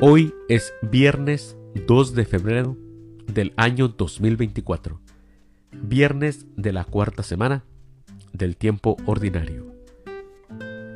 Hoy es viernes 2 de febrero del año 2024, viernes de la cuarta semana del tiempo ordinario.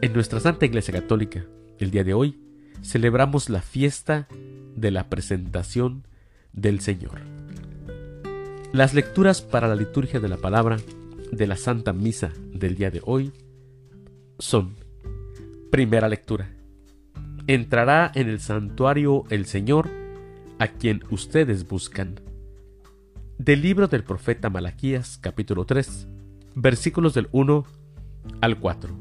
En nuestra Santa Iglesia Católica, el día de hoy, celebramos la fiesta de la presentación del Señor. Las lecturas para la liturgia de la palabra de la Santa Misa del día de hoy son, primera lectura, entrará en el santuario el Señor, a quien ustedes buscan. Del libro del profeta Malaquías, capítulo 3, versículos del 1 al 4.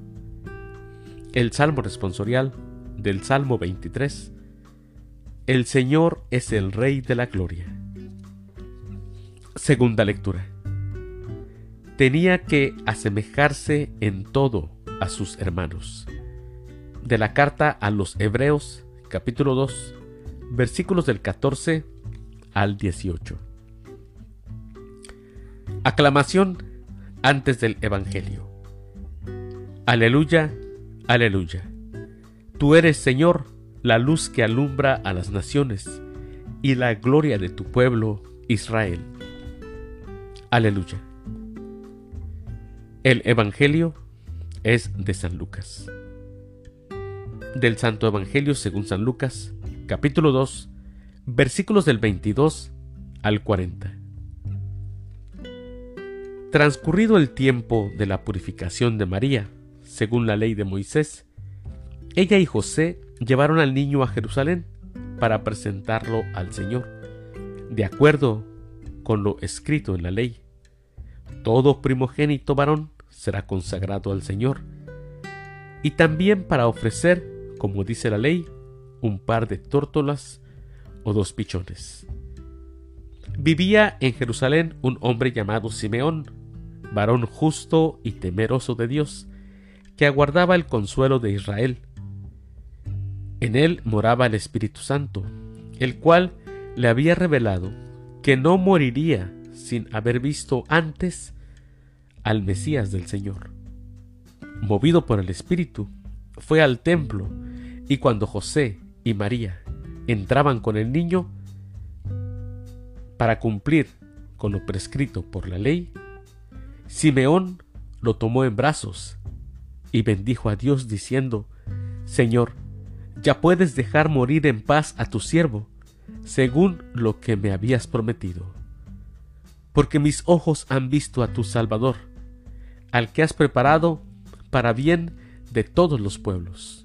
El salmo responsorial del Salmo 23. El Señor es el Rey de la Gloria. Segunda lectura. Tenía que asemejarse en todo a sus hermanos de la carta a los Hebreos, capítulo 2, versículos del 14 al 18. Aclamación antes del Evangelio. Aleluya, aleluya. Tú eres, Señor, la luz que alumbra a las naciones y la gloria de tu pueblo, Israel. Aleluya. El Evangelio es de San Lucas del Santo Evangelio según San Lucas, capítulo 2, versículos del 22 al 40. Transcurrido el tiempo de la purificación de María, según la ley de Moisés, ella y José llevaron al niño a Jerusalén para presentarlo al Señor, de acuerdo con lo escrito en la ley. Todo primogénito varón será consagrado al Señor, y también para ofrecer como dice la ley, un par de tórtolas o dos pichones. Vivía en Jerusalén un hombre llamado Simeón, varón justo y temeroso de Dios, que aguardaba el consuelo de Israel. En él moraba el Espíritu Santo, el cual le había revelado que no moriría sin haber visto antes al Mesías del Señor. Movido por el Espíritu, fue al templo y cuando José y María entraban con el niño para cumplir con lo prescrito por la ley, Simeón lo tomó en brazos y bendijo a Dios diciendo, Señor, ya puedes dejar morir en paz a tu siervo, según lo que me habías prometido. Porque mis ojos han visto a tu Salvador, al que has preparado para bien de todos los pueblos,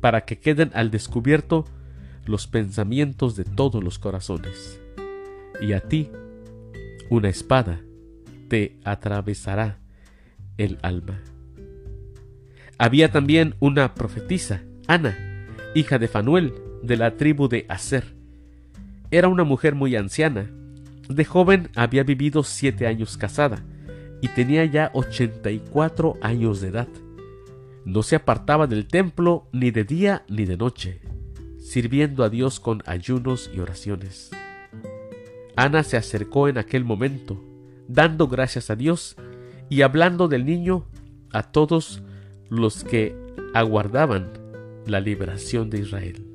para que queden al descubierto los pensamientos de todos los corazones. Y a ti una espada te atravesará el alma. Había también una profetisa, Ana, hija de Fanuel, de la tribu de Aser. Era una mujer muy anciana. De joven había vivido siete años casada y tenía ya ochenta y cuatro años de edad no se apartaba del templo ni de día ni de noche, sirviendo a Dios con ayunos y oraciones. Ana se acercó en aquel momento, dando gracias a Dios y hablando del niño a todos los que aguardaban la liberación de Israel.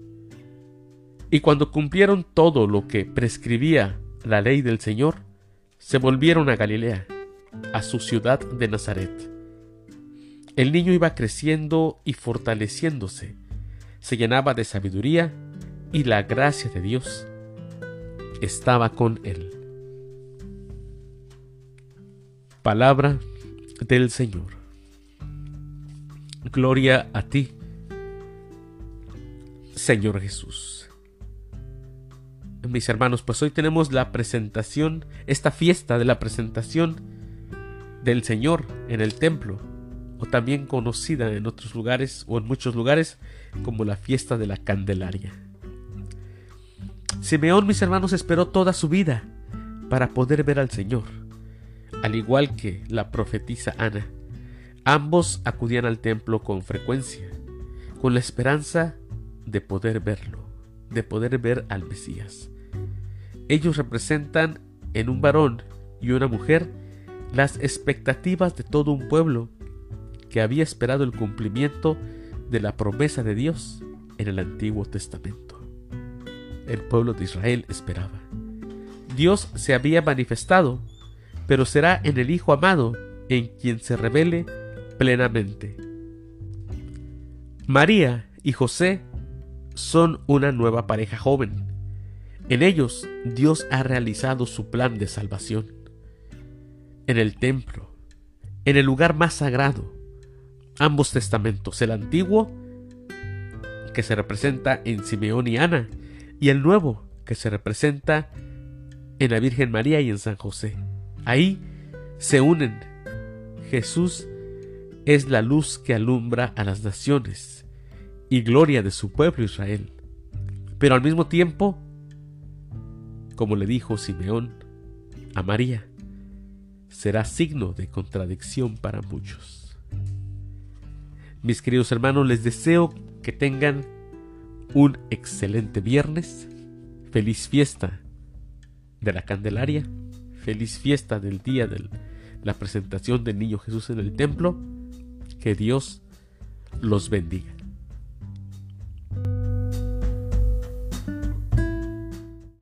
Y cuando cumplieron todo lo que prescribía la ley del Señor, se volvieron a Galilea, a su ciudad de Nazaret. El niño iba creciendo y fortaleciéndose, se llenaba de sabiduría y la gracia de Dios estaba con él. Palabra del Señor. Gloria a ti, Señor Jesús. Mis hermanos, pues hoy tenemos la presentación, esta fiesta de la presentación del Señor en el templo o también conocida en otros lugares o en muchos lugares como la fiesta de la Candelaria. Simeón, mis hermanos, esperó toda su vida para poder ver al Señor, al igual que la profetisa Ana. Ambos acudían al templo con frecuencia, con la esperanza de poder verlo, de poder ver al Mesías. Ellos representan en un varón y una mujer las expectativas de todo un pueblo que había esperado el cumplimiento de la promesa de Dios en el Antiguo Testamento. El pueblo de Israel esperaba. Dios se había manifestado, pero será en el Hijo amado en quien se revele plenamente. María y José son una nueva pareja joven. En ellos Dios ha realizado su plan de salvación. En el templo, en el lugar más sagrado, ambos testamentos, el antiguo, que se representa en Simeón y Ana, y el nuevo, que se representa en la Virgen María y en San José. Ahí se unen. Jesús es la luz que alumbra a las naciones y gloria de su pueblo Israel. Pero al mismo tiempo, como le dijo Simeón a María, será signo de contradicción para muchos. Mis queridos hermanos, les deseo que tengan un excelente viernes, feliz fiesta de la Candelaria, feliz fiesta del día de la presentación del Niño Jesús en el templo, que Dios los bendiga.